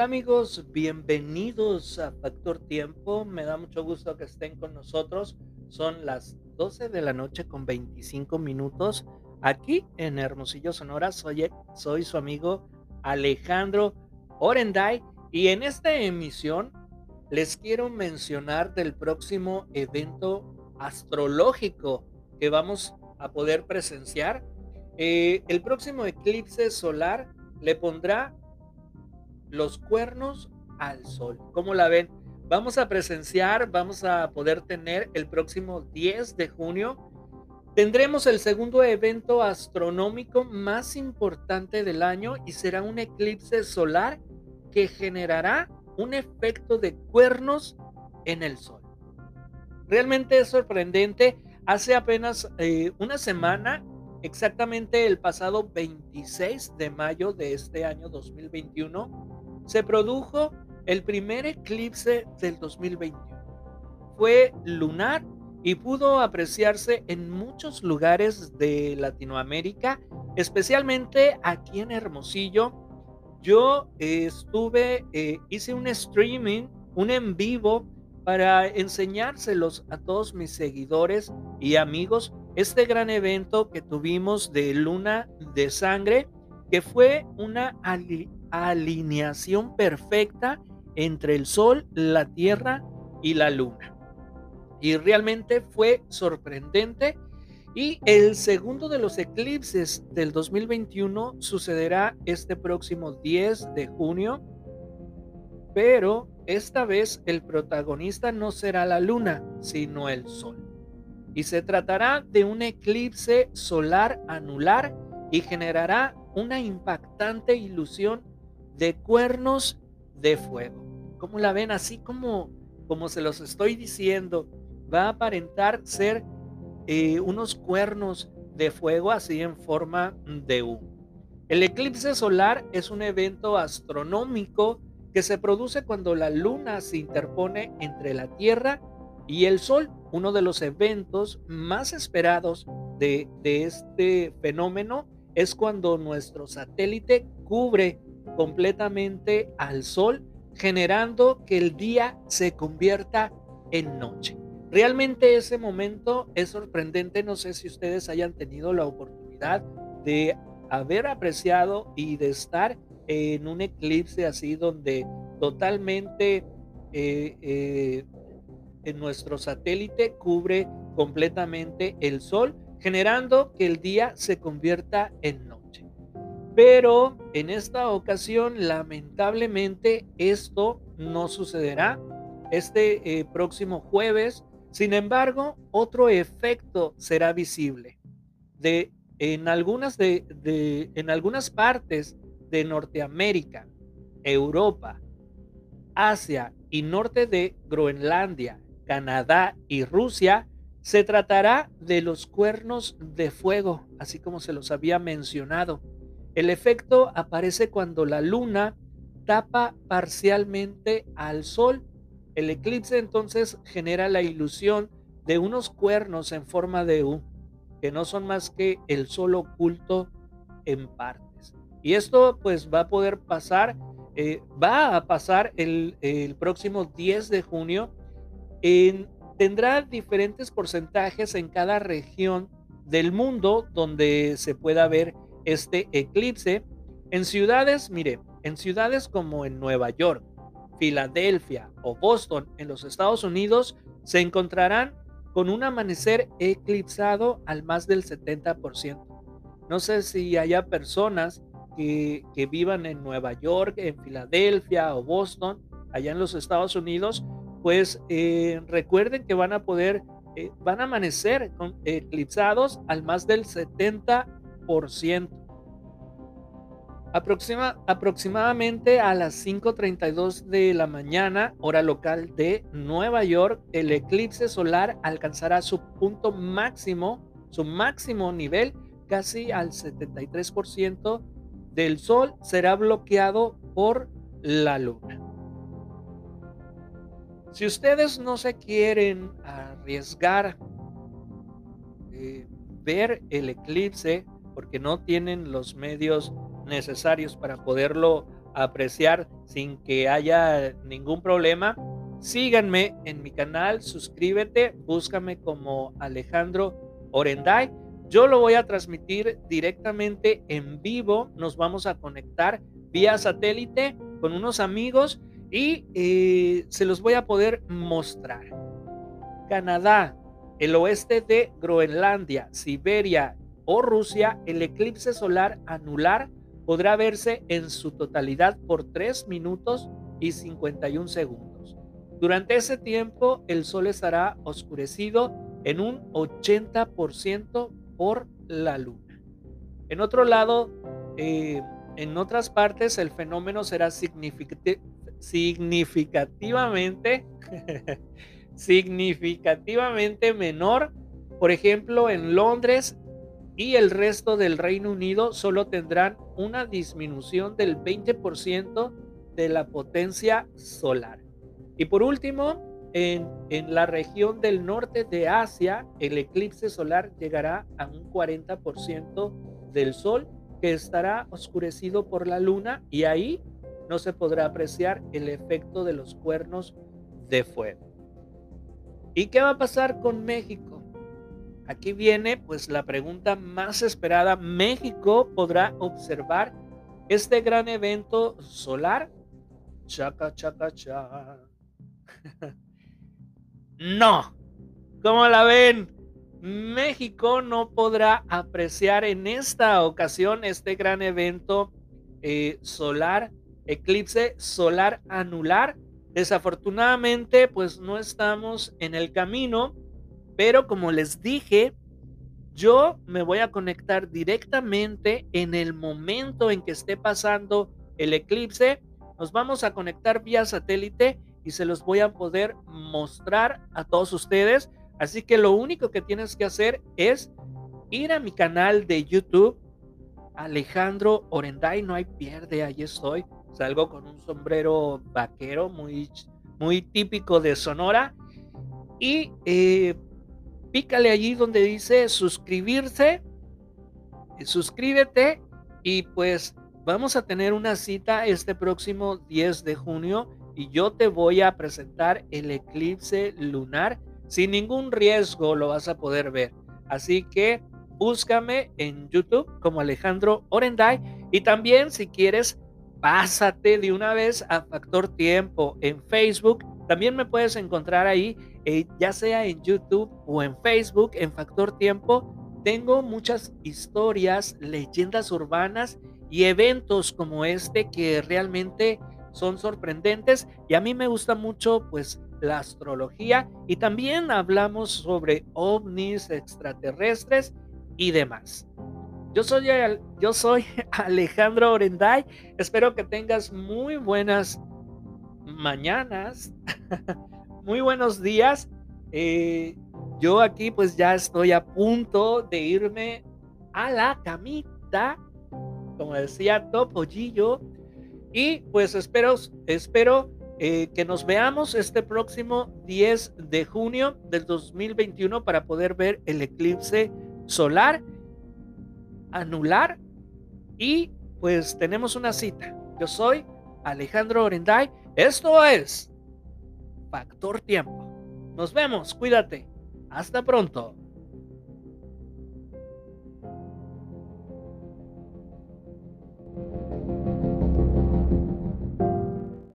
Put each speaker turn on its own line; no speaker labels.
Amigos, bienvenidos a Factor Tiempo. Me da mucho gusto que estén con nosotros. Son las 12 de la noche con 25 minutos aquí en Hermosillo, Sonora. Soy, soy su amigo Alejandro Orenday y en esta emisión les quiero mencionar del próximo evento astrológico que vamos a poder presenciar. Eh, el próximo eclipse solar le pondrá los cuernos al sol. ¿Cómo la ven? Vamos a presenciar, vamos a poder tener el próximo 10 de junio. Tendremos el segundo evento astronómico más importante del año y será un eclipse solar que generará un efecto de cuernos en el sol. Realmente es sorprendente. Hace apenas eh, una semana, exactamente el pasado 26 de mayo de este año 2021, se produjo el primer eclipse del 2021. Fue lunar y pudo apreciarse en muchos lugares de Latinoamérica, especialmente aquí en Hermosillo. Yo estuve, eh, hice un streaming, un en vivo, para enseñárselos a todos mis seguidores y amigos este gran evento que tuvimos de luna de sangre, que fue una alineación perfecta entre el Sol, la Tierra y la Luna. Y realmente fue sorprendente. Y el segundo de los eclipses del 2021 sucederá este próximo 10 de junio. Pero esta vez el protagonista no será la Luna, sino el Sol. Y se tratará de un eclipse solar anular y generará una impactante ilusión de cuernos de fuego. Como la ven? Así como, como se los estoy diciendo, va a aparentar ser eh, unos cuernos de fuego así en forma de U. El eclipse solar es un evento astronómico que se produce cuando la luna se interpone entre la Tierra y el Sol, uno de los eventos más esperados de, de este fenómeno es cuando nuestro satélite cubre completamente al sol, generando que el día se convierta en noche. Realmente ese momento es sorprendente, no sé si ustedes hayan tenido la oportunidad de haber apreciado y de estar en un eclipse así donde totalmente eh, eh, nuestro satélite cubre completamente el sol, generando que el día se convierta en noche. Pero en esta ocasión, lamentablemente, esto no sucederá este eh, próximo jueves. Sin embargo, otro efecto será visible. De, en, algunas de, en algunas partes de Norteamérica, Europa, Asia y norte de Groenlandia, Canadá y Rusia, se tratará de los cuernos de fuego, así como se los había mencionado. El efecto aparece cuando la luna tapa parcialmente al sol. El eclipse entonces genera la ilusión de unos cuernos en forma de U, que no son más que el sol oculto en partes. Y esto pues va a poder pasar, eh, va a pasar el, próximo 10 de junio. En, tendrá diferentes porcentajes en cada región del mundo donde se pueda ver este eclipse en ciudades, mire, en ciudades como en Nueva York, Filadelfia o Boston en los Estados Unidos se encontrarán con un amanecer eclipsado al más del 70%. No sé si haya personas que, que vivan en Nueva York, en Filadelfia o Boston, allá en los Estados Unidos, pues eh, recuerden que van a poder, eh, van a amanecer eclipsados al más del 70%. Aproxima, aproximadamente a las 5.32 de la mañana, hora local de Nueva York, el eclipse solar alcanzará su punto máximo, su máximo nivel, casi al 73% del Sol será bloqueado por la Luna. Si ustedes no se quieren arriesgar eh, ver el eclipse porque no tienen los medios necesarios para poderlo apreciar sin que haya ningún problema. Síganme en mi canal, suscríbete, búscame como Alejandro Orenday. Yo lo voy a transmitir directamente en vivo. Nos vamos a conectar vía satélite con unos amigos y eh, se los voy a poder mostrar. Canadá, el oeste de Groenlandia, Siberia o Rusia, el eclipse solar anular podrá verse en su totalidad por 3 minutos y 51 segundos. Durante ese tiempo, el sol estará oscurecido en un 80% por la luna. En otro lado, eh, en otras partes, el fenómeno será significativamente, significativamente menor. Por ejemplo, en Londres y el resto del Reino Unido solo tendrán una disminución del 20% de la potencia solar. Y por último, en, en, la región del norte de Asia, el eclipse solar llegará a un 40% del sol que estará oscurecido por la luna y ahí no se podrá apreciar el efecto de los cuernos de fuego. ¿Y qué va a pasar con México? Aquí viene pues la pregunta más esperada. ¿México podrá observar este gran evento solar? Chaca, chaca, chaca. no. ¿Cómo la ven? México no podrá apreciar en esta ocasión este gran evento eh, solar, eclipse solar anular. Desafortunadamente, pues no estamos en el camino pero como les dije, yo me voy a conectar directamente en el momento en que esté pasando el eclipse. Nos vamos a conectar vía satélite y se los voy a poder mostrar a todos ustedes. Así que lo único que tienes que hacer es ir a mi canal de YouTube, Alejandro Orenday, no hay pierde, ahí estoy. Salgo con un sombrero vaquero muy, muy típico de Sonora. Y eh, pícale allí donde dice suscribirse, suscríbete y pues vamos a tener una cita este próximo 10 de junio y yo te voy a presentar el eclipse lunar. Sin ningún riesgo lo vas a poder ver. Así que búscame en YouTube como Alejandro Orenday y también si quieres pásate de una vez a Factor Tiempo en Facebook. También me puedes encontrar ahí eh, ya sea en YouTube o en Facebook, en Factor Tiempo, tengo muchas historias, leyendas urbanas y eventos como este que realmente son sorprendentes y a mí me gusta mucho pues la astrología y también hablamos sobre ovnis extraterrestres y demás. Yo soy, yo soy Alejandro Orenday. Espero que tengas muy buenas mañanas muy buenos días. Eh, yo aquí pues ya estoy a punto de irme a la camita, como decía Topollillo. Y pues espero, espero eh, que nos veamos este próximo 10 de junio del 2021 para poder ver el eclipse solar, anular y pues tenemos una cita. Yo soy Alejandro Orenday. Esto es Factor Tiempo. Nos vemos, cuídate. Hasta pronto.